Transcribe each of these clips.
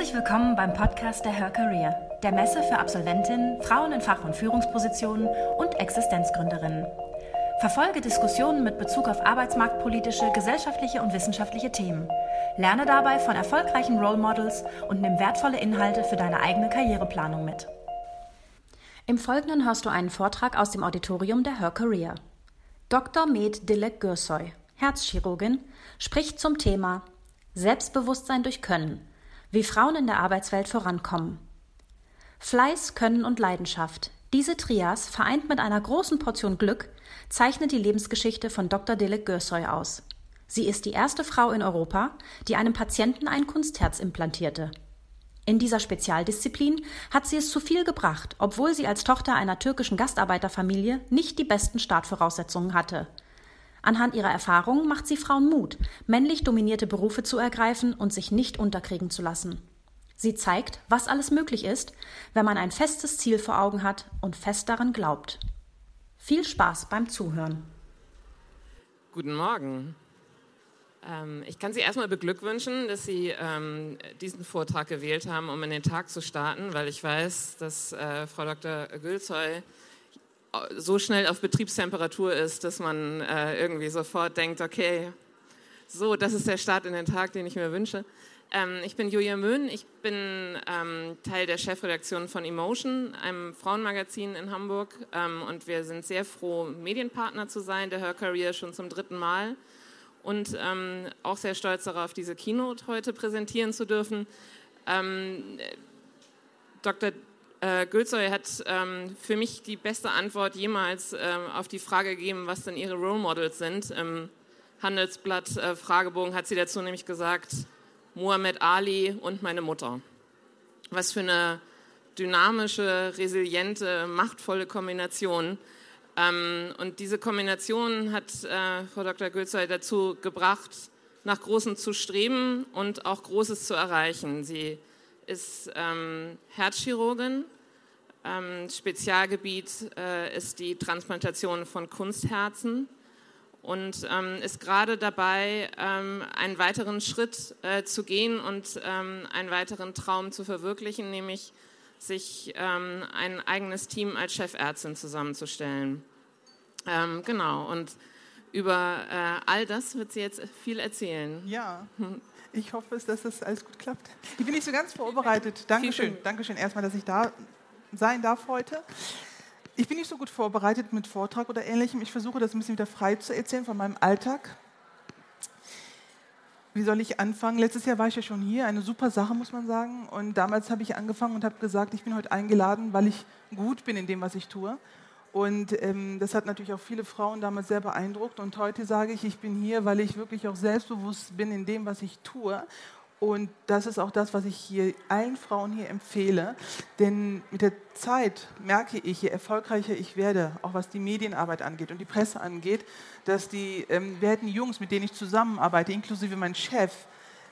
Herzlich willkommen beim Podcast der Her Career, der Messe für Absolventinnen, Frauen in Fach- und Führungspositionen und Existenzgründerinnen. Verfolge Diskussionen mit Bezug auf arbeitsmarktpolitische, gesellschaftliche und wissenschaftliche Themen. Lerne dabei von erfolgreichen Role Models und nimm wertvolle Inhalte für deine eigene Karriereplanung mit. Im Folgenden hörst du einen Vortrag aus dem Auditorium der Her Career. Dr. Med Dilek Gürsoy, Herzchirurgin, spricht zum Thema Selbstbewusstsein durch Können, wie Frauen in der Arbeitswelt vorankommen. Fleiß, Können und Leidenschaft. Diese Trias, vereint mit einer großen Portion Glück, zeichnet die Lebensgeschichte von Dr. Dilek Gürsoy aus. Sie ist die erste Frau in Europa, die einem Patienten ein Kunstherz implantierte. In dieser Spezialdisziplin hat sie es zu viel gebracht, obwohl sie als Tochter einer türkischen Gastarbeiterfamilie nicht die besten Startvoraussetzungen hatte. Anhand ihrer Erfahrungen macht sie Frauen Mut, männlich dominierte Berufe zu ergreifen und sich nicht unterkriegen zu lassen. Sie zeigt, was alles möglich ist, wenn man ein festes Ziel vor Augen hat und fest daran glaubt. Viel Spaß beim Zuhören. Guten Morgen. Ähm, ich kann Sie erstmal beglückwünschen, dass Sie ähm, diesen Vortrag gewählt haben, um in den Tag zu starten, weil ich weiß, dass äh, Frau Dr. Gülzoy so schnell auf Betriebstemperatur ist, dass man äh, irgendwie sofort denkt, okay, so, das ist der Start in den Tag, den ich mir wünsche. Ähm, ich bin Julia Möhn, ich bin ähm, Teil der Chefredaktion von Emotion, einem Frauenmagazin in Hamburg. Ähm, und wir sind sehr froh, Medienpartner zu sein, der Her Career schon zum dritten Mal. Und ähm, auch sehr stolz darauf, diese Keynote heute präsentieren zu dürfen. Ähm, Dr. Äh, Gülzoy hat ähm, für mich die beste Antwort jemals auf die Frage gegeben, was denn ihre Role Models sind. Im Handelsblatt äh, Fragebogen hat sie dazu nämlich gesagt, Muhammad Ali und meine Mutter. Was für eine dynamische, resiliente, machtvolle Kombination. Ähm, und diese Kombination hat äh, Frau Dr. Gülzoy dazu gebracht, nach Großem zu streben und auch Großes zu erreichen. Sie ist ähm, Herzchirurgin. Ähm, Spezialgebiet äh, ist die Transplantation von Kunstherzen und ähm, ist gerade dabei, ähm, einen weiteren Schritt äh, zu gehen und ähm, einen weiteren Traum zu verwirklichen, nämlich sich ähm, ein eigenes Team als Chefärztin zusammenzustellen. Genau, und über äh, all das wird sie jetzt viel erzählen. Ja. Ich hoffe, dass das alles gut klappt. Ich bin nicht so ganz vorbereitet. Dankeschön. Dankeschön erstmal, dass ich da sein darf heute. Ich bin nicht so gut vorbereitet mit Vortrag oder ähnlichem. Ich versuche das ein bisschen wieder frei zu erzählen von meinem Alltag. Wie soll ich anfangen? Letztes Jahr war ich ja schon hier, eine super Sache, muss man sagen. Und damals habe ich angefangen und habe gesagt, ich bin heute eingeladen, weil ich gut bin in dem, was ich tue. Und ähm, das hat natürlich auch viele Frauen damals sehr beeindruckt. Und heute sage ich, ich bin hier, weil ich wirklich auch selbstbewusst bin in dem, was ich tue und das ist auch das, was ich hier allen Frauen hier empfehle. Denn mit der Zeit merke ich, je erfolgreicher ich werde, auch was die Medienarbeit angeht und die Presse angeht, dass die ähm, werten Jungs, mit denen ich zusammenarbeite, inklusive mein Chef,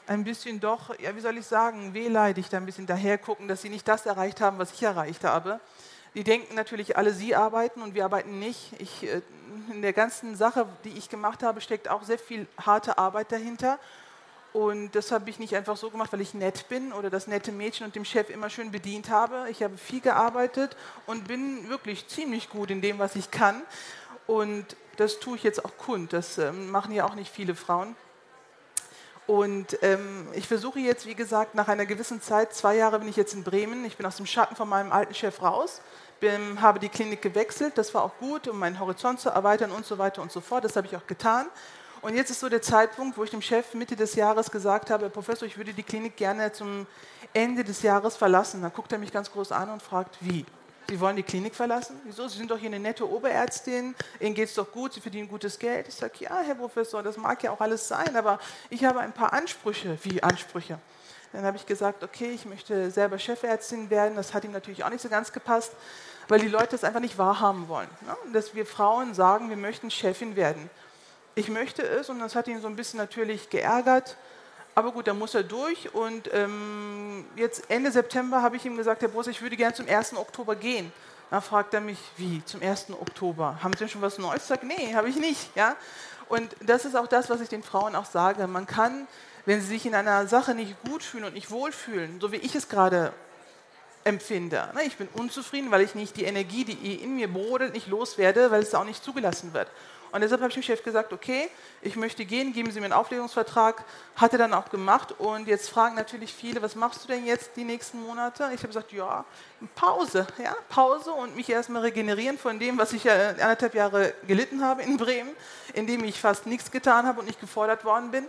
ein bisschen doch, ja, wie soll ich sagen, wehleidig da ein bisschen daher gucken, dass sie nicht das erreicht haben, was ich erreicht habe. Die denken natürlich alle, sie arbeiten und wir arbeiten nicht. Ich, äh, in der ganzen Sache, die ich gemacht habe, steckt auch sehr viel harte Arbeit dahinter. Und das habe ich nicht einfach so gemacht, weil ich nett bin oder das nette Mädchen und dem Chef immer schön bedient habe. Ich habe viel gearbeitet und bin wirklich ziemlich gut in dem, was ich kann. Und das tue ich jetzt auch kund. Das ähm, machen ja auch nicht viele Frauen. Und ähm, ich versuche jetzt, wie gesagt, nach einer gewissen Zeit, zwei Jahre bin ich jetzt in Bremen. Ich bin aus dem Schatten von meinem alten Chef raus, bin, habe die Klinik gewechselt. Das war auch gut, um meinen Horizont zu erweitern und so weiter und so fort. Das habe ich auch getan. Und jetzt ist so der Zeitpunkt, wo ich dem Chef Mitte des Jahres gesagt habe, Professor, ich würde die Klinik gerne zum Ende des Jahres verlassen. Dann guckt er mich ganz groß an und fragt, wie? Sie wollen die Klinik verlassen? Wieso? Sie sind doch hier eine nette Oberärztin, Ihnen geht es doch gut, Sie verdienen gutes Geld. Ich sage, ja, Herr Professor, das mag ja auch alles sein, aber ich habe ein paar Ansprüche. Wie Ansprüche? Dann habe ich gesagt, okay, ich möchte selber Chefärztin werden. Das hat ihm natürlich auch nicht so ganz gepasst, weil die Leute das einfach nicht wahrhaben wollen. Ne? Dass wir Frauen sagen, wir möchten Chefin werden ich möchte es und das hat ihn so ein bisschen natürlich geärgert. Aber gut, da muss er durch und ähm, jetzt Ende September habe ich ihm gesagt, Herr Bos, ich würde gerne zum 1. Oktober gehen. Dann fragt er mich, wie, zum 1. Oktober? Haben Sie schon was Neues? Sage, nee, habe ich nicht. Ja? Und das ist auch das, was ich den Frauen auch sage. Man kann wenn sie sich in einer Sache nicht gut fühlen und nicht wohlfühlen, so wie ich es gerade empfinde. Ne, ich bin unzufrieden, weil ich nicht die Energie, die in mir brodelt, nicht loswerde, weil es auch nicht zugelassen wird. Und deshalb habe ich dem Chef gesagt, okay, ich möchte gehen, geben Sie mir einen Auflegungsvertrag. Hat er dann auch gemacht. Und jetzt fragen natürlich viele, was machst du denn jetzt die nächsten Monate? Ich habe gesagt, ja, Pause, ja, Pause und mich erstmal regenerieren von dem, was ich ja anderthalb Jahre gelitten habe in Bremen, in dem ich fast nichts getan habe und nicht gefordert worden bin.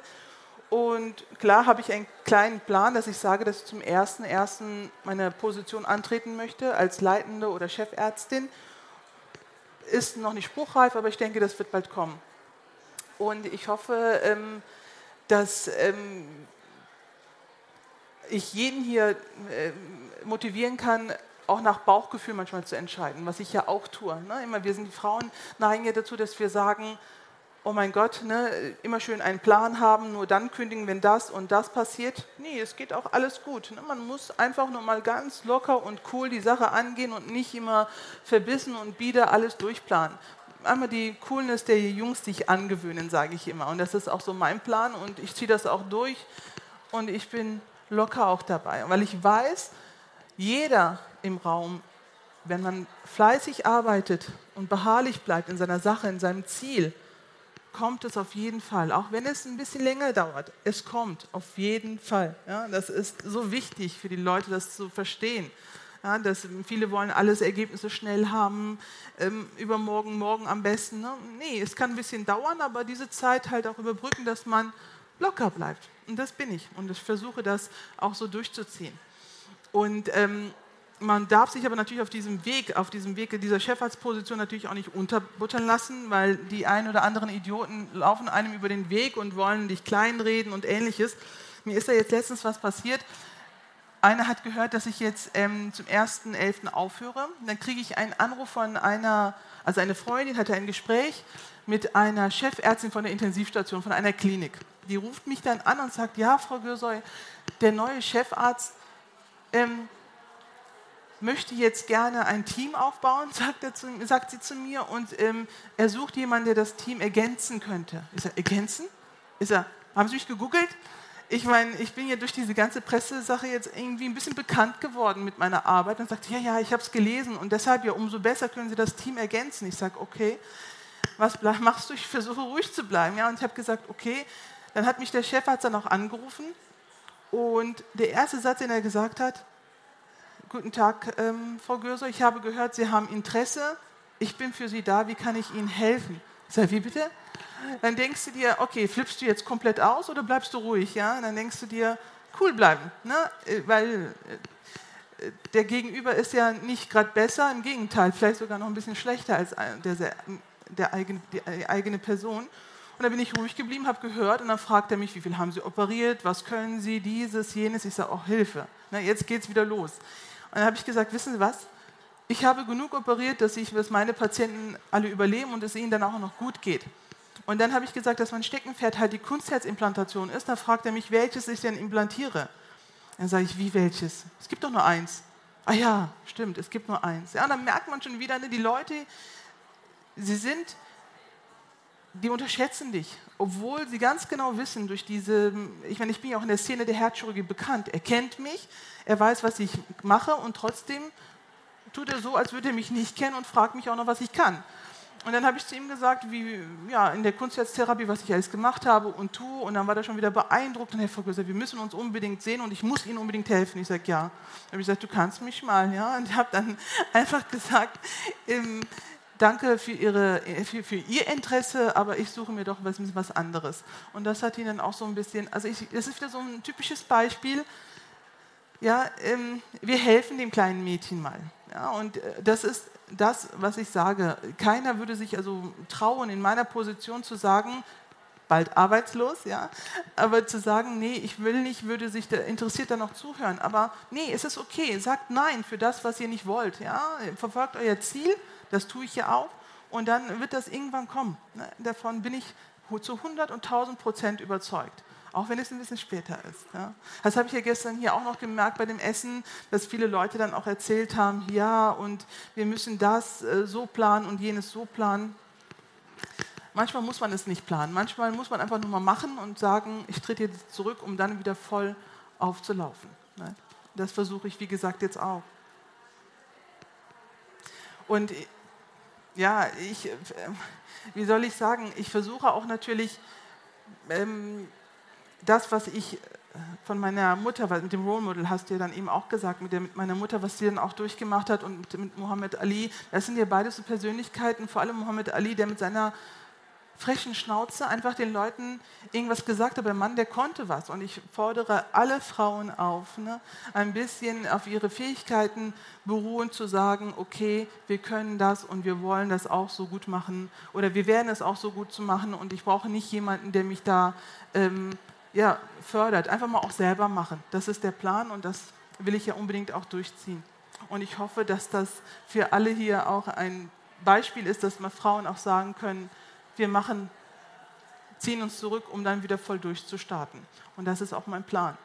Und klar habe ich einen kleinen Plan, dass ich sage, dass ich zum ersten meine Position antreten möchte als Leitende oder Chefärztin. Ist noch nicht spruchreif, aber ich denke, das wird bald kommen. Und ich hoffe, ähm, dass ähm, ich jeden hier äh, motivieren kann, auch nach Bauchgefühl manchmal zu entscheiden, was ich ja auch tue. Ne? Immer, wir sind die Frauen neigen ja dazu, dass wir sagen, oh mein Gott, ne, immer schön einen Plan haben, nur dann kündigen, wenn das und das passiert. Nee, es geht auch alles gut. Ne? Man muss einfach nur mal ganz locker und cool die Sache angehen und nicht immer verbissen und bieder alles durchplanen. Einmal die Coolness der Jungs sich angewöhnen, sage ich immer. Und das ist auch so mein Plan und ich ziehe das auch durch und ich bin locker auch dabei. Weil ich weiß, jeder im Raum, wenn man fleißig arbeitet und beharrlich bleibt in seiner Sache, in seinem Ziel, kommt es auf jeden Fall, auch wenn es ein bisschen länger dauert. Es kommt auf jeden Fall. Ja, das ist so wichtig für die Leute, das zu verstehen. Ja, dass viele wollen alles Ergebnisse schnell haben, ähm, übermorgen, morgen am besten. Ne? Nee, es kann ein bisschen dauern, aber diese Zeit halt auch überbrücken, dass man locker bleibt. Und das bin ich. Und ich versuche das auch so durchzuziehen. Und ähm, man darf sich aber natürlich auf diesem Weg, auf diesem Weg dieser Chefarztposition natürlich auch nicht unterbuttern lassen, weil die ein oder anderen Idioten laufen einem über den Weg und wollen dich kleinreden und ähnliches. Mir ist da jetzt letztens was passiert. Einer hat gehört, dass ich jetzt ähm, zum 1.11. aufhöre. Dann kriege ich einen Anruf von einer, also eine Freundin hatte ein Gespräch mit einer Chefärztin von der Intensivstation, von einer Klinik. Die ruft mich dann an und sagt, ja, Frau Gürsoy, der neue Chefarzt ähm, möchte jetzt gerne ein Team aufbauen, sagt, zu, sagt sie zu mir, und ähm, er sucht jemanden, der das Team ergänzen könnte. Ist er ergänzen? Ist er, haben Sie mich gegoogelt? Ich meine, ich bin ja durch diese ganze Pressesache jetzt irgendwie ein bisschen bekannt geworden mit meiner Arbeit und sagt, ja, ja, ich habe es gelesen und deshalb ja umso besser können Sie das Team ergänzen. Ich sage, okay, was machst du? Ich versuche ruhig zu bleiben. Ja, und ich habe gesagt, okay. Dann hat mich der Chefarzt dann auch angerufen und der erste Satz, den er gesagt hat, Guten Tag, ähm, Frau Görser. Ich habe gehört, Sie haben Interesse. Ich bin für Sie da. Wie kann ich Ihnen helfen? Sage, wie bitte? Dann denkst du dir, okay, flippst du jetzt komplett aus oder bleibst du ruhig? Ja? dann denkst du dir, cool bleiben. Ne? Äh, weil äh, der Gegenüber ist ja nicht gerade besser, im Gegenteil, vielleicht sogar noch ein bisschen schlechter als der, der eigene, die eigene Person. Und da bin ich ruhig geblieben, habe gehört und dann fragt er mich, wie viel haben Sie operiert, was können Sie, dieses, jenes. Ich sage, oh, Hilfe, ne, jetzt es wieder los. Und dann habe ich gesagt, wissen Sie was? Ich habe genug operiert, dass, ich, dass meine Patienten alle überleben und es ihnen dann auch noch gut geht. Und dann habe ich gesagt, dass mein Steckenpferd halt die Kunstherzimplantation ist. Da fragt er mich, welches ich denn implantiere. Dann sage ich, wie welches? Es gibt doch nur eins. Ah ja, stimmt, es gibt nur eins. Ja, und dann merkt man schon wieder, ne, die Leute, sie sind, die unterschätzen dich, obwohl sie ganz genau wissen, durch diese, ich meine, ich bin ja auch in der Szene der Herzchirurgie bekannt. Er kennt mich, er weiß, was ich mache und trotzdem tut er so, als würde er mich nicht kennen und fragt mich auch noch, was ich kann. Und dann habe ich zu ihm gesagt, wie ja, in der Kunstherztherapie, was ich alles gemacht habe und tue. Und dann war er schon wieder beeindruckt und Herr Vergrößer, wir müssen uns unbedingt sehen und ich muss Ihnen unbedingt helfen. Ich sage, ja. Dann habe ich gesagt, du kannst mich mal. Ja? Und ich habe dann einfach gesagt, ähm, danke für, ihre, für, für, Ihr Interesse, aber ich suche mir doch was, was anderes. Und das hat ihn dann auch so ein bisschen, also ich, das ist wieder so ein typisches Beispiel, ja, ähm, wir helfen dem kleinen Mädchen mal. Ja, und äh, das ist das, was ich sage. Keiner würde sich also trauen, in meiner Position zu sagen, bald arbeitslos, ja, aber zu sagen, nee, ich will nicht, würde sich der interessiert dann noch zuhören. Aber nee, es ist okay, sagt nein für das, was ihr nicht wollt. Ja, verfolgt euer Ziel, das tue ich ja auch, und dann wird das irgendwann kommen. Ne, davon bin ich zu 100 und 1000 Prozent überzeugt auch wenn es ein bisschen später ist. Das habe ich ja gestern hier auch noch gemerkt bei dem Essen, dass viele Leute dann auch erzählt haben, ja, und wir müssen das äh, so planen und jenes so planen. manchmal muss man es nicht planen. Manchmal muss man einfach nur mal machen und sagen, ich trete jetzt zurück, um dann wieder voll aufzulaufen. Ne? Das versuche ich, wie gesagt, jetzt auch. Und ja, ich, äh, wie soll ich sagen, ich versuche auch natürlich ähm, das, was ich äh, von meiner Mutter, weil mit dem Role Model hast du ja dann eben auch gesagt, mit, der, mit meiner Mutter, was sie dann auch durchgemacht hat und mit, mit Muhammad Ali, das sind ja beide so Persönlichkeiten, vor allem Muhammad Ali, der mit seiner frechen Schnauze einfach den Leuten irgendwas gesagt hat. Der Mann, der konnte was. Und ich fordere alle Frauen auf, ne, ein bisschen auf ihre Fähigkeiten beruhen, zu sagen, okay, wir können das und wir wollen das auch so gut machen oder wir werden es auch so gut zu machen und ich brauche nicht jemanden, der mich da ähm, ja, fördert. Einfach mal auch selber machen. Das ist der Plan und das will ich ja unbedingt auch durchziehen. Und ich hoffe, dass das für alle hier auch ein Beispiel ist, dass mal Frauen auch sagen können, wir machen, ziehen uns zurück, um dann wieder voll durchzustarten. Und das ist auch mein Plan.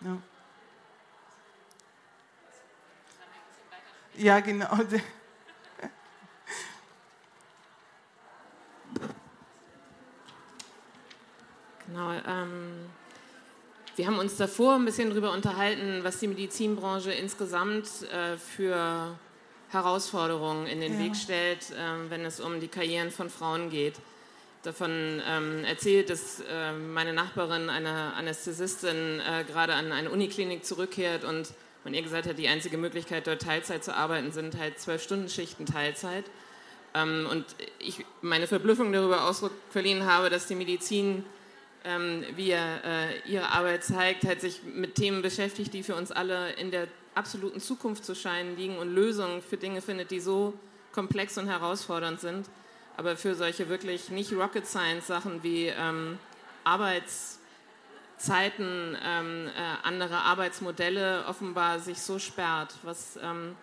Ja, ja genau. Genau. Ähm, wir haben uns davor ein bisschen darüber unterhalten, was die Medizinbranche insgesamt äh, für Herausforderungen in den ja. Weg stellt, äh, wenn es um die Karrieren von Frauen geht. Davon ähm, erzählt, dass äh, meine Nachbarin, eine Anästhesistin, äh, gerade an eine Uniklinik zurückkehrt und man ihr gesagt hat, die einzige Möglichkeit, dort Teilzeit zu arbeiten, sind halt zwölf Stunden Schichten Teilzeit. Ähm, und ich meine Verblüffung darüber Ausdruck verliehen habe, dass die Medizin, ähm, wie äh, ihre Arbeit zeigt, halt sich mit Themen beschäftigt, die für uns alle in der absoluten Zukunft zu scheinen liegen und Lösungen für Dinge findet, die so komplex und herausfordernd sind. Aber für solche wirklich nicht Rocket Science Sachen wie ähm, Arbeitszeiten, ähm, äh, andere Arbeitsmodelle offenbar sich so sperrt. Was, ähm,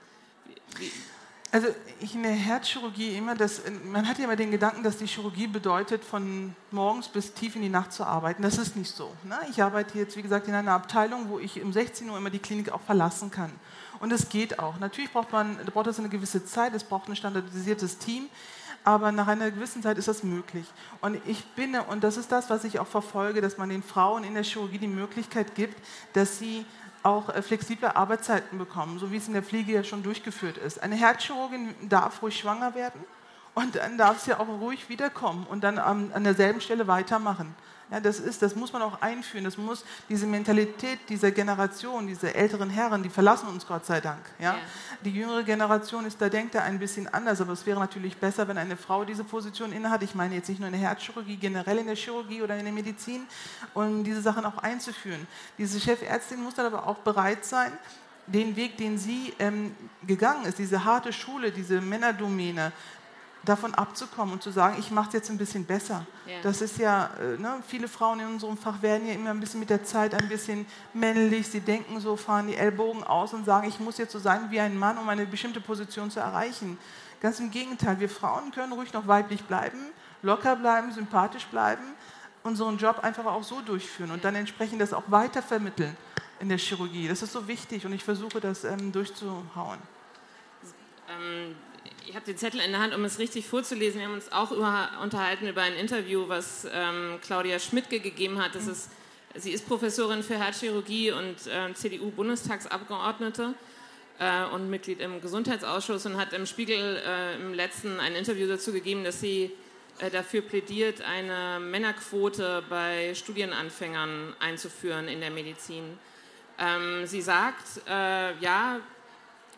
also ich in der Herzchirurgie immer, das, man hat ja immer den Gedanken, dass die Chirurgie bedeutet, von morgens bis tief in die Nacht zu arbeiten. Das ist nicht so. Ne? Ich arbeite jetzt, wie gesagt, in einer Abteilung, wo ich um 16 Uhr immer die Klinik auch verlassen kann. Und es geht auch. Natürlich braucht man, braucht das eine gewisse Zeit, es braucht ein standardisiertes Team, aber nach einer gewissen Zeit ist das möglich. Und ich bin, und das ist das, was ich auch verfolge, dass man den Frauen in der Chirurgie die Möglichkeit gibt, dass sie auch äh, flexible Arbeitszeiten bekommen, so wie es in der Pflege ja schon durchgeführt ist. Eine Herzchirurgin darf ruhig schwanger werden und dann darf sie auch ruhig wiederkommen und dann an derselben Stelle weitermachen. Ja, das, ist, das muss man auch einführen. Das muss diese Mentalität dieser Generation, diese älteren Herren, die verlassen uns Gott sei Dank. Ja? ja. Die jüngere Generation ist, da denkt er ein bisschen anders, aber es wäre natürlich besser, wenn eine Frau diese Position innehat. Ich meine jetzt nicht nur in der Herzchirurgie, generell in der Chirurgie oder in der Medizin, um diese Sachen auch einzuführen. Diese Chefärztin muss dann aber auch bereit sein, den Weg, den sie ähm, gegangen ist, diese harte Schule, diese Männerdomäne, davon abzukommen und zu sagen, ich mache es jetzt ein bisschen besser. Ja. Das ist ja, äh, ne, viele Frauen in unserem Fach werden ja immer ein bisschen mit der Zeit ein bisschen männlich. Sie denken so, fahren die Ellbogen aus und sagen, ich muss jetzt so sein wie ein Mann, um eine bestimmte Position zu erreichen. Ganz im Gegenteil, wir Frauen können ruhig noch weiblich bleiben, locker bleiben, sympathisch bleiben, unseren Job einfach auch so durchführen und dann entsprechend das auch weiter vermitteln in der Chirurgie. Das ist so wichtig und ich versuche das ähm, durchzuhauen. Ähm ich habe den Zettel in der Hand, um es richtig vorzulesen. Wir haben uns auch über, unterhalten über ein Interview, was ähm, Claudia Schmidtke gegeben hat. Das ist, sie ist Professorin für Herzchirurgie und äh, CDU-Bundestagsabgeordnete äh, und Mitglied im Gesundheitsausschuss und hat im Spiegel äh, im letzten ein Interview dazu gegeben, dass sie äh, dafür plädiert, eine Männerquote bei Studienanfängern einzuführen in der Medizin. Ähm, sie sagt, äh, ja,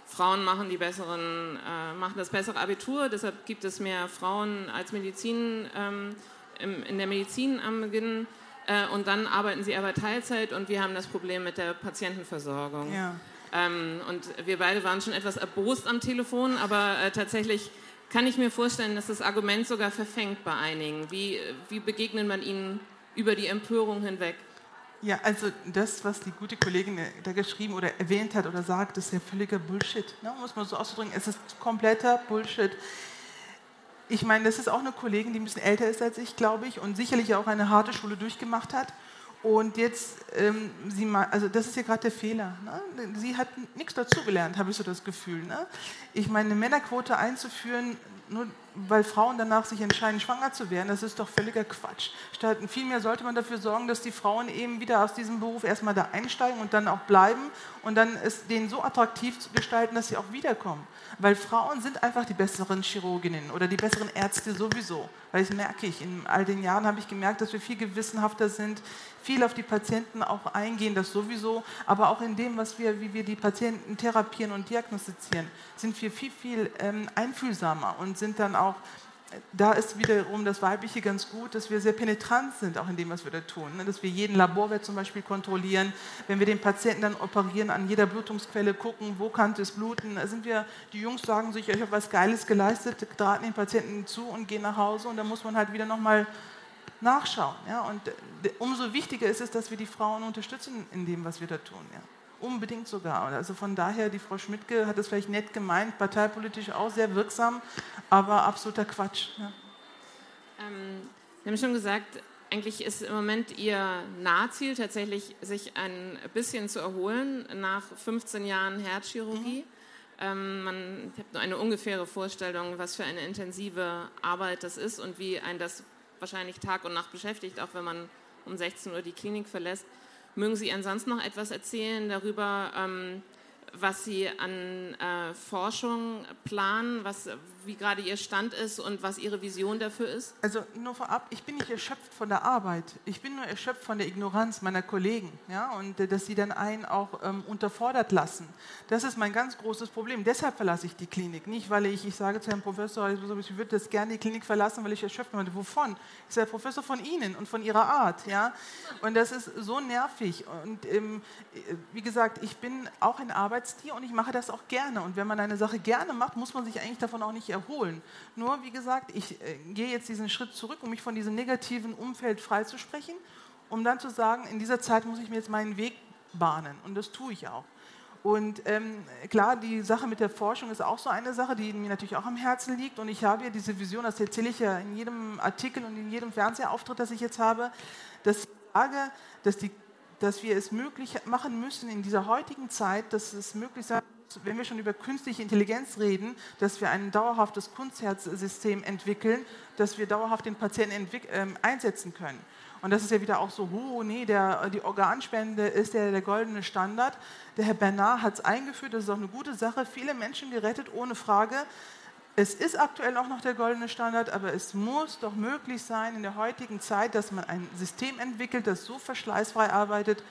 Frauen machen, die besseren, äh, machen das bessere Abitur, deshalb gibt es mehr Frauen als Medizin ähm, im, in der Medizin am Beginn. Äh, und dann arbeiten sie aber Teilzeit und wir haben das Problem mit der Patientenversorgung. Ja. Ähm, und wir beide waren schon etwas erbost am Telefon, aber äh, tatsächlich kann ich mir vorstellen, dass das Argument sogar verfängt bei einigen. Wie, wie begegnet man ihnen über die Empörung hinweg? Ja, also das, was die gute Kollegin da geschrieben oder erwähnt hat oder sagt, ist ja völliger Bullshit. Ne? Muss man so auszudrücken, es ist kompletter Bullshit. Ich meine, das ist auch eine Kollegin, die ein bisschen älter ist als ich, glaube ich, und sicherlich auch eine harte Schule durchgemacht hat. Und jetzt, ähm, sie mal, also das ist ja gerade der Fehler. Ne? Sie hat nichts dazugelernt, habe ich so das Gefühl. Ne? Ich meine, eine Männerquote einzuführen, nur weil Frauen danach sich entscheiden, schwanger zu werden, das ist doch völliger Quatsch. Statt, vielmehr sollte man dafür sorgen, dass die Frauen eben wieder aus diesem Beruf erstmal da einsteigen und dann auch bleiben und dann es denen so attraktiv zu gestalten, dass sie auch wiederkommen. Weil Frauen sind einfach die besseren Chirurginnen oder die besseren Ärzte sowieso. Weil das merke ich, in all den Jahren habe ich gemerkt, dass wir viel gewissenhafter sind, viel auf die Patienten auch eingehen, das sowieso, aber auch in dem, was wir, wie wir die Patienten therapieren und diagnostizieren, sind wir viel, viel ähm, einfühlsamer und sind dann auch da ist wiederum das Weibliche ganz gut, dass wir sehr penetrant sind, auch in dem, was wir da tun. Ne? Dass wir jeden Laborwert zum Beispiel kontrollieren, wenn wir den Patienten dann operieren, an jeder Blutungsquelle gucken, wo kann es bluten. Da sind wir, die Jungs sagen sich, ich habe was Geiles geleistet, drahten den Patienten zu und gehen nach Hause und dann muss man halt wieder nochmal nachschauen. Ja? Und umso wichtiger ist es, dass wir die Frauen unterstützen in dem, was wir da tun. Ja? Unbedingt sogar. Also von daher, die Frau Schmidtke hat es vielleicht nett gemeint, parteipolitisch auch sehr wirksam, aber absoluter Quatsch. Ja. Ähm, Sie haben schon gesagt, eigentlich ist im Moment Ihr Nahziel tatsächlich, sich ein bisschen zu erholen nach 15 Jahren Herzchirurgie. Mhm. Ähm, man, ich habe nur eine ungefähre Vorstellung, was für eine intensive Arbeit das ist und wie ein das wahrscheinlich Tag und Nacht beschäftigt, auch wenn man um 16 Uhr die Klinik verlässt. Mögen Sie ansonsten noch etwas erzählen darüber, ähm, was Sie an äh, Forschung planen, was, wie gerade Ihr Stand ist und was Ihre Vision dafür ist? Also nur vorab, ich bin nicht erschöpft von der Arbeit. Ich bin nur erschöpft von der Ignoranz meiner Kollegen. Ja? Und äh, dass sie dann einen auch ähm, unterfordert lassen. Das ist mein ganz großes Problem. Deshalb verlasse ich die Klinik. Nicht, weil ich, ich sage zu Herrn Professor, ich würde das gerne die Klinik verlassen, weil ich erschöpft bin. Wovon? Ich sage, Professor, von Ihnen und von Ihrer Art. Ja? Und das ist so nervig. Und ähm, wie gesagt, ich bin auch ein Arbeitstier und ich mache das auch gerne. Und wenn man eine Sache gerne macht, muss man sich eigentlich davon auch nicht erholen. Nur, wie gesagt, ich äh, gehe jetzt diesen Schritt zurück, um mich von diesem negativen Umfeld freizusprechen, um dann zu sagen, in dieser Zeit muss ich mir jetzt meinen Weg bahnen. Und das tue ich auch. Und ähm, klar, die Sache mit der Forschung ist auch so eine Sache, die mir natürlich auch am Herzen liegt. Und ich habe ja diese Vision, das erzähle ich ja in jedem Artikel und in jedem Fernsehauftritt, das ich jetzt habe, dass ich sage, dass die dass wir es möglich machen müssen in dieser heutigen Zeit, dass es möglich sein wenn wir schon über künstliche Intelligenz reden, dass wir ein dauerhaftes Kunstherzsystem entwickeln, dass wir dauerhaft den Patienten äh, einsetzen können. Und das ist ja wieder auch so, oh nee, der, die Organspende ist ja der goldene Standard. Der Herr Bernard hat es eingeführt, das ist auch eine gute Sache, viele Menschen gerettet, ohne Frage. Es ist aktuell auch noch der goldene Standard, aber es muss doch möglich sein in der heutigen Zeit, dass man ein System entwickelt, das so verschleißfrei arbeitet,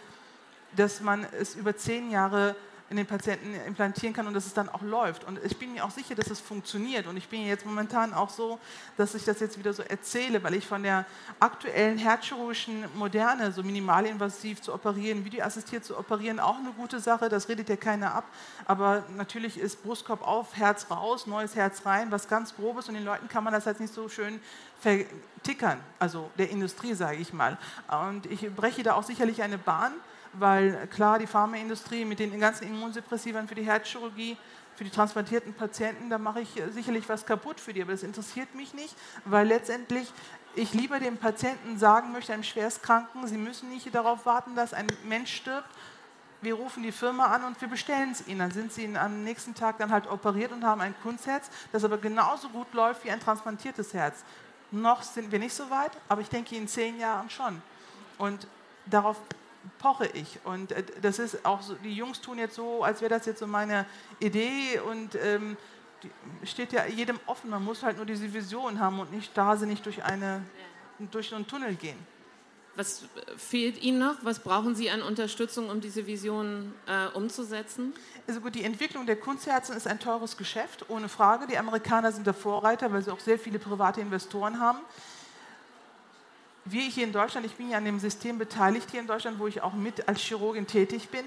dass man es über zehn Jahre in den Patienten implantieren kann und dass es dann auch läuft. Und ich bin mir auch sicher, dass es funktioniert. Und ich bin jetzt momentan auch so, dass ich das jetzt wieder so erzähle, weil ich von der aktuellen herzchirurgischen Moderne, so minimalinvasiv zu operieren, videoassistiert zu operieren, auch eine gute Sache. Das redet ja keiner ab. Aber natürlich ist Brustkorb auf, Herz raus, neues Herz rein, was ganz Grobes. Und den Leuten kann man das halt nicht so schön vertickern, also der Industrie, sage ich mal. Und ich breche da auch sicherlich eine Bahn weil klar, die Pharmaindustrie mit den ganzen Immunsuppressivern für die Herzchirurgie, für die transplantierten Patienten, da mache ich sicherlich was kaputt für die, aber das interessiert mich nicht, weil letztendlich ich lieber dem Patienten sagen möchte, einem Schwerstkranken, Sie müssen nicht darauf warten, dass ein Mensch stirbt. Wir rufen die Firma an und wir bestellen es ihnen. Dann sind sie am nächsten Tag dann halt operiert und haben ein Kunstherz, das aber genauso gut läuft wie ein transplantiertes Herz. Noch sind wir nicht so weit, aber ich denke in zehn Jahren schon. Und darauf poche ich. Und äh, das ist auch so, die Jungs tun jetzt so, als wäre das jetzt so meine Idee und ähm, steht ja jedem offen. Man muss halt nur diese Vision haben und nicht starrsinnig durch, eine, durch so einen Tunnel gehen. Was fehlt Ihnen noch? Was brauchen Sie an Unterstützung, um diese Vision äh, umzusetzen? Also gut, die Entwicklung der Kunstherzen ist ein teures Geschäft, ohne Frage. Die Amerikaner sind der Vorreiter, weil sie auch sehr viele private Investoren haben wir hier in Deutschland, ich bin ja an dem System beteiligt hier in Deutschland, wo ich auch mit als Chirurgin tätig bin.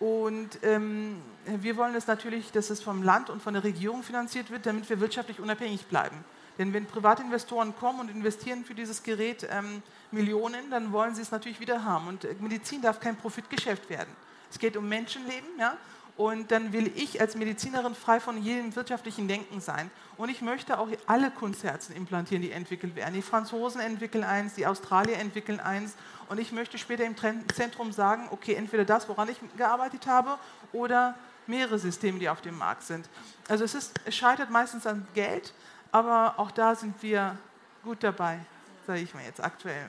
Und ähm, wir wollen es natürlich, dass es vom Land und von der Regierung finanziert wird, damit wir wirtschaftlich unabhängig bleiben. Denn wenn Privatinvestoren kommen und investieren für dieses Gerät ähm, Millionen, dann wollen sie es natürlich wieder haben. Und Medizin darf kein Profitgeschäft werden. Es geht um Menschenleben, ja. Und dann will ich als Medizinerin frei von jedem wirtschaftlichen Denken sein. Und ich möchte auch alle Kunstherzen implantieren, die entwickelt werden. Die Franzosen entwickeln eins, die Australier entwickeln eins. Und ich möchte später im Zentrum sagen, okay, entweder das, woran ich gearbeitet habe, oder mehrere Systeme, die auf dem Markt sind. Also es, ist, es scheitert meistens an Geld, Aber auch da sind wir gut dabei, sage ich mal jetzt aktuell.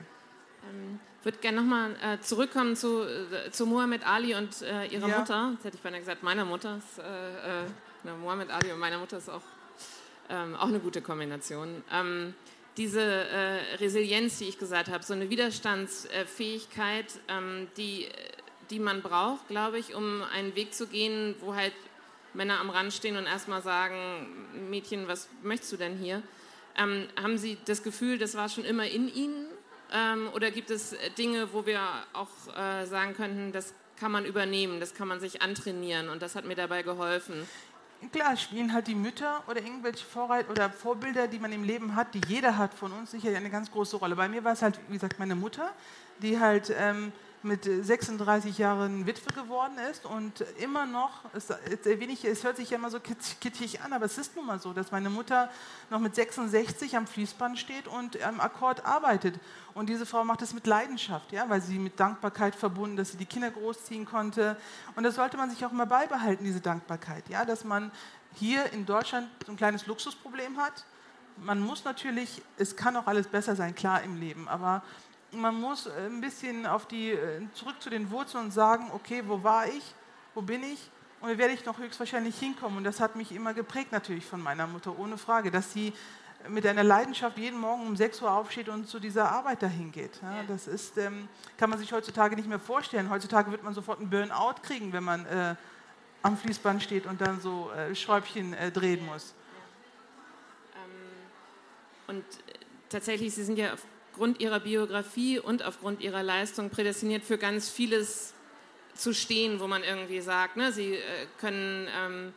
Ähm, würde gerne nochmal äh, zurückkommen zu, äh, zu Muhammad Ali und äh, ihrer ja. Mutter. Jetzt hätte ich beinahe gesagt, meiner Mutter. Ist, äh, äh ne, Muhammad Ali und meiner Mutter ist auch, ähm, auch eine gute Kombination. Ähm, diese äh, Resilienz, die ich gesagt habe, so eine Widerstandsfähigkeit, ähm, die, die man braucht, glaube ich, um einen Weg zu gehen, wo halt Männer am Rand stehen und erstmal sagen, Mädchen, was möchtest du denn hier? Ähm, haben Sie das Gefühl, das war schon immer in Ihnen? Ähm, oder gibt es Dinge, wo wir auch äh, sagen könnten, das kann man übernehmen, das kann man sich antrainieren und das hat mir dabei geholfen? Klar, spielen halt die Mütter oder irgendwelche Vorreiter oder Vorbilder, die man im Leben hat, die jeder hat von uns, sicher eine ganz große Rolle. Bei mir war es halt, wie gesagt, meine Mutter, die halt ähm, mit 36 Jahren Witwe geworden ist und immer noch, es, wenig, es hört sich ja immer so kitschig an, aber es ist nun mal so, dass meine Mutter noch mit 66 am Fließband steht und am Akkord arbeitet. Und diese Frau macht es mit Leidenschaft, ja, weil sie mit Dankbarkeit verbunden, dass sie die Kinder großziehen konnte. Und das sollte man sich auch immer beibehalten, diese Dankbarkeit, ja, dass man hier in Deutschland so ein kleines Luxusproblem hat. Man muss natürlich, es kann auch alles besser sein, klar im Leben, aber man muss äh, ein bisschen auf die, äh, zurück zu den Wurzeln und sagen, okay, wo war ich, wo bin ich und da werde ich noch höchstwahrscheinlich hinkommen. Und das hat mich immer geprägt natürlich von meiner Mutter, ohne Frage, dass sie mit einer Leidenschaft jeden Morgen um 6 Uhr aufsteht und zu dieser Arbeit dahin geht. Ja, das ist, ähm, kann man sich heutzutage nicht mehr vorstellen. Heutzutage wird man sofort einen Burnout kriegen, wenn man äh, am Fließband steht und dann so äh, Schräubchen äh, drehen muss. Ähm, und tatsächlich, Sie sind ja aufgrund ihrer Biografie und aufgrund ihrer Leistung prädestiniert für ganz vieles zu stehen, wo man irgendwie sagt, ne, sie äh, können ähm,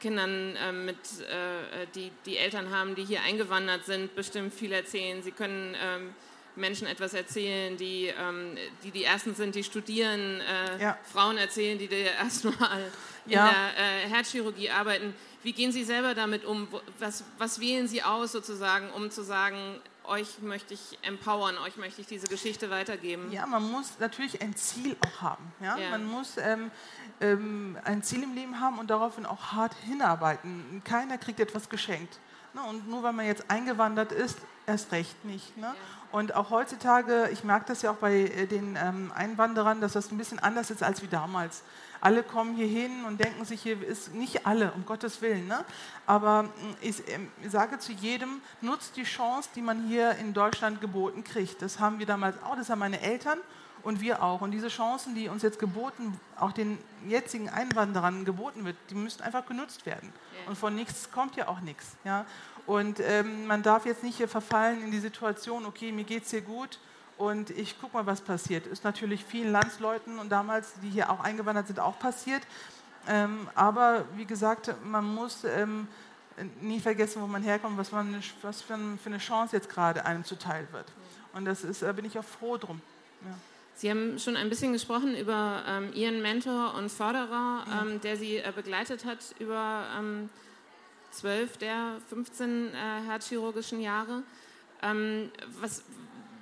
Kindern äh, mit, äh, die, die Eltern haben, die hier eingewandert sind, bestimmt viel erzählen. Sie können ähm, Menschen etwas erzählen, die, ähm, die die Ersten sind, die studieren, äh, ja. Frauen erzählen, die erstmal in ja. der äh, Herzchirurgie arbeiten. Wie gehen Sie selber damit um? Was, was wählen Sie aus sozusagen, um zu sagen, euch möchte ich empowern, euch möchte ich diese Geschichte weitergeben. Ja, man muss natürlich ein Ziel auch haben. Ja? ja. Man muss ähm, ähm, ein Ziel im Leben haben und daraufhin auch hart hinarbeiten. Keiner kriegt etwas geschenkt. Ne? Und nur weil man jetzt eingewandert ist, erst recht nicht. Ne? Ja. Und auch heutzutage, ich merke das ja auch bei äh, den ähm, Einwanderern, dass das ein bisschen anders ist als wie damals alle kommen hier hin und denken sich, hier ist nicht alle, um Gottes Willen. Ne? Aber mm, ich, ähm, ich sage zu jedem, nutzt die Chance, die man hier in Deutschland geboten kriegt. Das haben wir damals auch, das haben meine Eltern und wir auch. Und diese Chancen, die uns jetzt geboten, auch den jetzigen Einwanderern geboten wird, die müssen einfach genutzt werden. Ja. Und von nichts kommt ja auch nichts. Ja? Und ähm, man darf jetzt nicht hier verfallen in die Situation, okay, mir geht es hier gut, und ich gucke mal, was passiert. Ist natürlich vielen Landsleuten und damals, die hier auch eingewandert sind, auch passiert. Ähm, aber wie gesagt, man muss ähm, nie vergessen, wo man herkommt, was, man, was für, eine Chance jetzt gerade einem zuteil wird. Und das ist, da bin ich auch froh drum. Ja. Sie haben schon ein bisschen gesprochen über ähm, Ihren Mentor und Förderer, ähm, der Sie äh, begleitet hat über ähm, zwölf der 15 äh, herzchirurgischen Jahre. Ähm, was,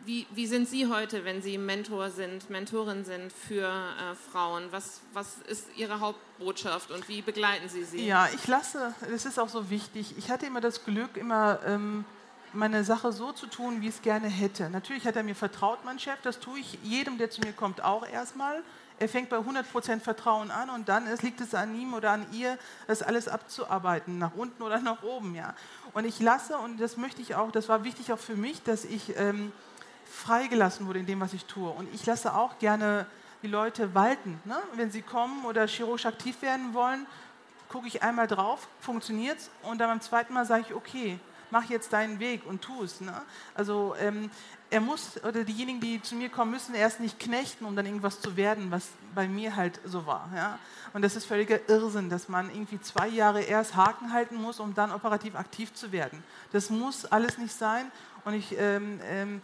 wie, wie, sind Sie heute, wenn Sie Mentor sind, Mentorin sind für äh, Frauen? Was, was ist Ihre Hauptbotschaft und wie begleiten Sie sie? Ja, ich lasse, das ist auch so wichtig. Ich hatte immer das Glück, immer ähm, meine Sache so zu tun, wie ich es gerne hätte. Natürlich hat er mir vertraut, mein Chef, das tue ich jedem, der zu mir kommt, auch erstmal. Er fängt bei 100% Vertrauen an und dann ist, liegt es an ihm oder an ihr, das alles abzuarbeiten, nach unten oder nach oben. Ja. Und ich lasse, und das möchte ich auch, das war wichtig auch für mich, dass ich... Ähm, freigelassen wurde in dem, was ich tue. Und ich lasse auch gerne die Leute walten. Ne? Wenn sie kommen oder chirurgisch aktiv werden wollen, gucke ich einmal drauf, funktioniert es und dann beim zweiten Mal sage ich, okay, mach jetzt deinen Weg und tu es. Ne? Also ähm, er muss, oder diejenigen, die zu mir kommen, müssen erst nicht knechten, um dann irgendwas zu werden, was bei mir halt so war. Ja? Und das ist völliger Irrsinn, dass man irgendwie zwei Jahre erst Haken halten muss, um dann operativ aktiv zu werden. Das muss alles nicht sein. Und ich ähm, ähm,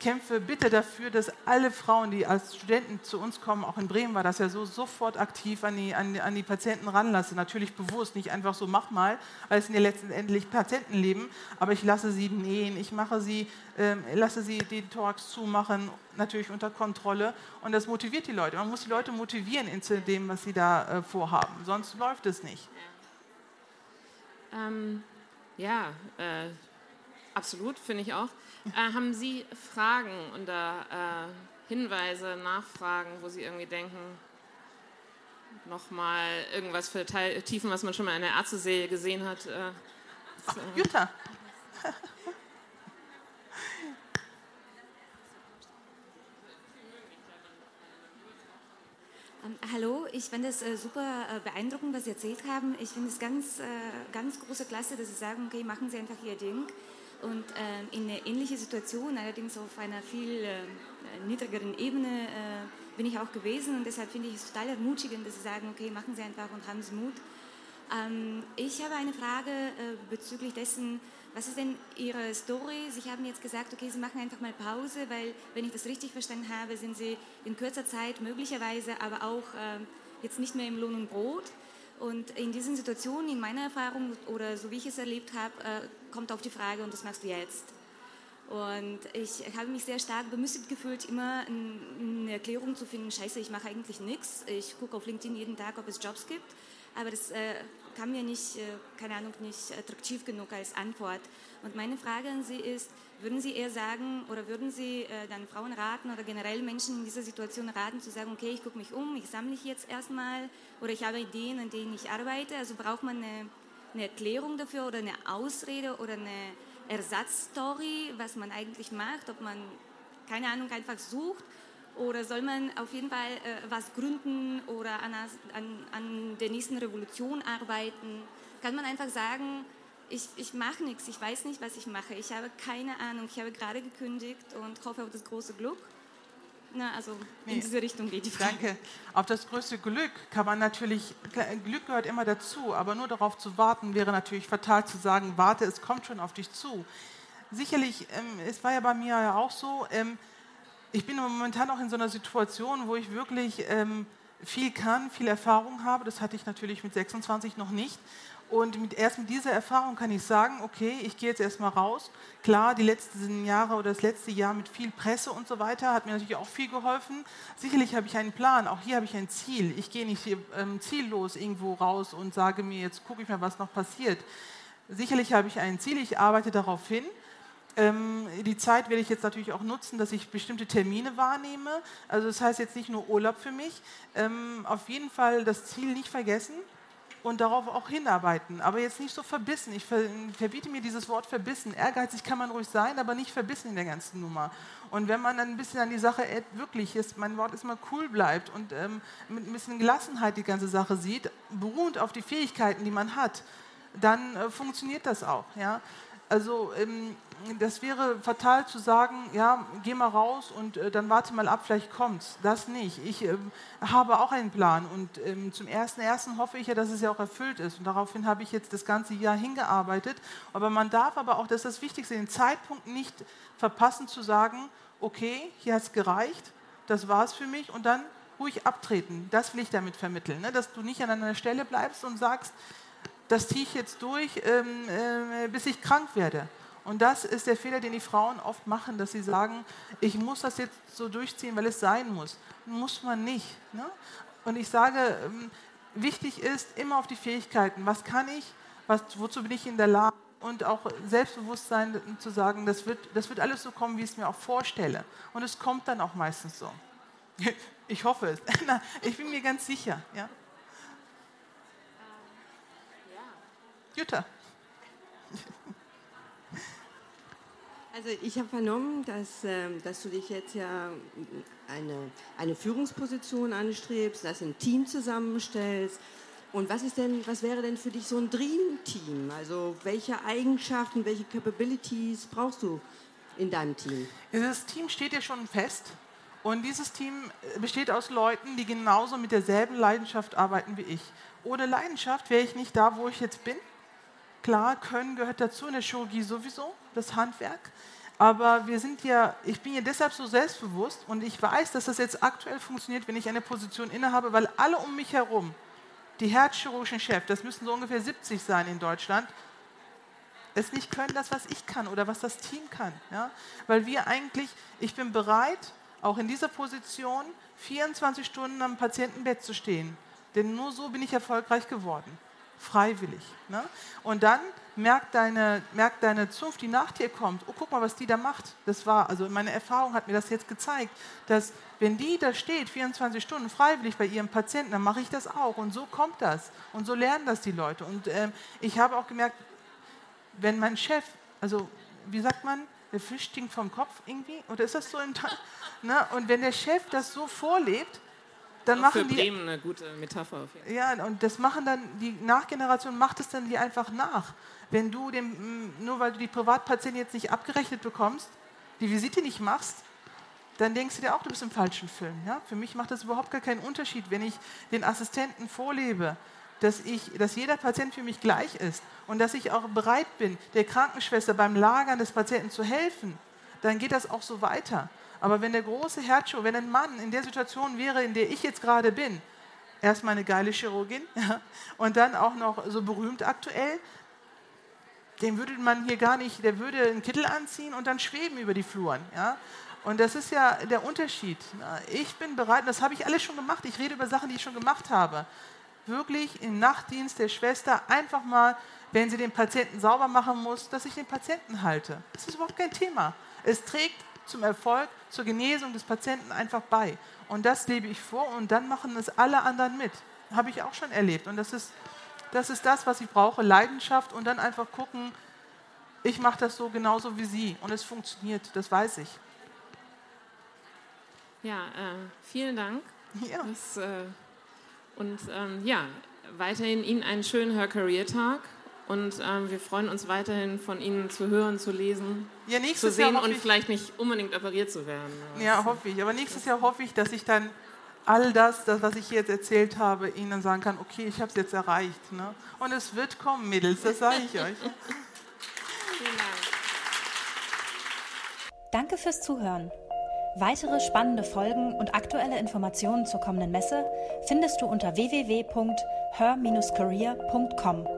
kämpfe bitte dafür, dass alle Frauen, die als Studenten zu uns kommen, auch in Bremen war das ja so, sofort aktiv an die, an, an die Patienten ranlasse. Natürlich bewusst, nicht einfach so, mach mal, weil es sind ja letztendlich Patientenleben, aber ich lasse sie nähen, ich mache sie, äh, lasse sie den Thorax zumachen, natürlich unter Kontrolle und das motiviert die Leute. Man muss die Leute motivieren in dem, was sie da äh, vorhaben, sonst läuft es nicht. Ähm, Ja, äh, absolut, finde ich auch. Äh, haben Sie Fragen oder äh, Hinweise, Nachfragen, wo Sie irgendwie denken, nochmal irgendwas vertiefen, was man schon mal in der Ärzte-Serie gesehen hat? Äh, Ach, Jutta. Ähm, hallo, ich finde es äh, super äh, beeindruckend, was Sie erzählt haben. Ich finde es ganz, äh, ganz große Klasse, dass Sie sagen, okay, machen Sie einfach Ihr Ding. Und äh, in eine ähnliche Situation, allerdings auf einer viel äh, niedrigeren Ebene, äh, bin ich auch gewesen. Und deshalb finde ich es total ermutigend, dass Sie sagen, okay, machen Sie einfach und haben Sie Mut. Ähm, ich habe eine Frage bezüglich dessen, was ist denn Ihre Story? Sie haben jetzt gesagt, okay, Sie machen einfach mal Pause, weil, wenn ich das richtig verstanden habe, sind Sie in kürzer Zeit möglicherweise aber auch äh, jetzt nicht mehr im Lohn und Brot. Und in diesen Situationen, in meiner Erfahrung oder so wie ich es erlebt habe, äh, kommt auf die Frage, und das machst du jetzt. Und ich habe mich sehr stark bemüßigt gefühlt, immer eine Erklärung zu finden, scheiße, ich mache eigentlich nichts. Ich gucke auf LinkedIn jeden Tag, ob es Jobs gibt. Aber das äh, kam mir nicht, äh, keine Ahnung, nicht attraktiv genug als Antwort. Und meine Frage an Sie ist, würden Sie eher sagen oder würden Sie äh, dann Frauen raten oder generell Menschen in dieser Situation raten, zu sagen, okay, ich gucke mich um, ich sammle mich jetzt erstmal oder ich habe Ideen, an denen ich arbeite. Also braucht man eine, eine Erklärung dafür oder eine Ausrede oder eine Ersatzstory, was man eigentlich macht, ob man, keine Ahnung, einfach sucht oder soll man auf jeden Fall äh, was gründen oder an, an, an, der nächsten Revolution arbeiten? Kann man einfach sagen, ich, ich mache nichts, ich weiß nicht, was ich mache, ich habe keine Ahnung, ich habe gerade gekündigt und hoffe auf das große Glück? Na, also in nee. diese Richtung geht die Frage. Danke. Auf das größte Glück kann man natürlich, Glück gehört immer dazu, aber nur darauf zu warten wäre natürlich fatal zu sagen, warte, es kommt schon auf dich zu. Sicherlich, ähm, es war ja bei mir ja auch so, ähm, ich bin momentan auch in so einer Situation, wo ich wirklich ähm, viel kann, viel Erfahrung habe. Das hatte ich natürlich mit 26 noch nicht. Und mit, erst mit dieser Erfahrung kann ich sagen, okay, ich gehe jetzt erstmal raus. Klar, die letzten Jahre oder das letzte Jahr mit viel Presse und so weiter hat mir natürlich auch viel geholfen. Sicherlich habe ich einen Plan, auch hier habe ich ein Ziel. Ich gehe nicht ähm, ziellos irgendwo raus und sage mir, jetzt gucke ich mal, was noch passiert. Sicherlich habe ich ein Ziel, ich arbeite darauf hin. Ähm, die Zeit werde ich jetzt natürlich auch nutzen, dass ich bestimmte Termine wahrnehme. Also das heißt jetzt nicht nur Urlaub für mich. Ähm, auf jeden Fall das Ziel nicht vergessen und darauf auch hinarbeiten. Aber jetzt nicht so verbissen. Ich verbiete mir dieses Wort verbissen. Ehrgeizig kann man ruhig sein, aber nicht verbissen in der ganzen Nummer. Und wenn man dann ein bisschen an die Sache wirklich ist, mein Wort ist mal cool bleibt und ähm, mit ein bisschen Gelassenheit die ganze Sache sieht, beruhend auf die Fähigkeiten, die man hat, dann äh, funktioniert das auch. Ja? Also ähm, das wäre fatal zu sagen, ja, geh mal raus und äh, dann warte mal ab, vielleicht kommt's. Das nicht. Ich äh, habe auch einen Plan und ähm, zum ersten ersten hoffe ich ja, dass es ja auch erfüllt ist und daraufhin habe ich jetzt das ganze Jahr hingearbeitet. Aber man darf aber auch, das ist das Wichtigste, den Zeitpunkt nicht verpassen zu sagen, okay, hier hat es gereicht, das war es für mich und dann ruhig abtreten. Das will ich damit vermitteln, ne? dass du nicht an einer Stelle bleibst und sagst, das ziehe ich jetzt durch, ähm, äh, bis ich krank werde. Und das ist der Fehler, den die Frauen oft machen, dass sie sagen, ich muss das jetzt so durchziehen, weil es sein muss. Muss man nicht. Ne? Und ich sage, ähm, wichtig ist immer auf die Fähigkeiten. Was kann ich? Was, wozu bin ich in der Lage? Und auch Selbstbewusstsein zu sagen, das wird, das wird alles so kommen, wie ich es mir auch vorstelle. Und es kommt dann auch meistens so. Ich hoffe es. ich bin mir ganz sicher. Ja? Jutta. Also ich habe vernommen, dass, äh, dass du dich jetzt ja eine, eine Führungsposition anstrebst, dass ein Team zusammenstellst. Und was, ist denn, was wäre denn für dich so ein Dream-Team? Also welche Eigenschaften, welche Capabilities brauchst du in deinem Team? Das Team steht ja schon fest. Und dieses Team besteht aus Leuten, die genauso mit derselben Leidenschaft arbeiten wie ich. Ohne Leidenschaft wäre ich nicht da, wo ich jetzt bin. Klar, Können gehört dazu, in der Chirurgie sowieso, das Handwerk. Aber wir sind ja, ich bin ja deshalb so selbstbewusst und ich weiß, dass das jetzt aktuell funktioniert, wenn ich eine Position innehabe, weil alle um mich herum, die herzchirurgischen Chefs, das müssen so ungefähr 70 sein in Deutschland, es nicht können, das, was ich kann oder was das Team kann. Ja? Weil wir eigentlich, ich bin bereit, auch in dieser Position 24 Stunden am Patientenbett zu stehen. Denn nur so bin ich erfolgreich geworden. Freiwillig. Ne? Und dann merkt deine, merkt deine Zunft, die nach dir kommt, oh, guck mal, was die da macht. Das war, also meine Erfahrung hat mir das jetzt gezeigt, dass wenn die da steht, 24 Stunden freiwillig bei ihrem Patienten, dann mache ich das auch. Und so kommt das. Und so lernen das die Leute. Und ähm, ich habe auch gemerkt, wenn mein Chef, also wie sagt man, der Fisch stinkt vom Kopf irgendwie, oder ist das so im? Ne? Und wenn der Chef das so vorlebt, dann machen für die Bremen eine gute Metapher. Auf jeden Fall. ja, und das machen dann, die Nachgeneration macht es dann dir einfach nach. Wenn du dem, mm, nur weil du die Privatpatienten jetzt nicht abgerechnet bekommst, die Visite nicht machst, dann denkst du dir auch, du bist im falschen Film. Ja? Für mich macht das überhaupt gar keinen Unterschied, wenn ich den Assistenten vorlebe, dass, ich, dass jeder Patient für mich gleich ist und dass ich auch bereit bin, der Krankenschwester beim Lagern des Patienten zu helfen, dann geht das auch so weiter. Aber wenn der große Herzschirurg, wenn ein Mann in der Situation wäre, in der ich jetzt gerade bin, erstmal eine geile Chirurgin ja, und dann auch noch so berühmt aktuell, den würde man hier gar nicht, der würde einen Kittel anziehen und dann schweben über die Fluren. Ja? Und das ist ja der Unterschied. Ich bin bereit, das habe ich alles schon gemacht, ich rede über Sachen, die ich schon gemacht habe, wirklich im Nachtdienst der Schwester einfach mal, wenn sie den Patienten sauber machen muss, dass ich den Patienten halte. Das ist überhaupt kein Thema. Es trägt zum Erfolg, zur Genesung des Patienten einfach bei. Und das lebe ich vor und dann machen es alle anderen mit. Habe ich auch schon erlebt. Und das ist, das ist das, was ich brauche, Leidenschaft und dann einfach gucken, ich mache das so genauso wie Sie und es funktioniert, das weiß ich. Ja, äh, vielen Dank. Ja. Das, äh, und ähm, ja, weiterhin Ihnen einen schönen Her Career Tag. Und ähm, wir freuen uns weiterhin von Ihnen zu hören, zu lesen, Ja, zu sehen Jahr und ich, vielleicht nicht unbedingt operiert zu werden. Ja, hoffe ich. Aber nächstes Jahr hoffe ich, dass ich dann all das, das was ich jetzt erzählt habe, Ihnen sagen kann, okay, ich habe es jetzt erreicht. Ne? Und es wird kommen, Mädels, das sage ich euch. Vielen Dank. Danke fürs Zuhören. Weitere spannende Folgen und aktuelle Informationen zur kommenden Messe findest du unter www.her-career.com.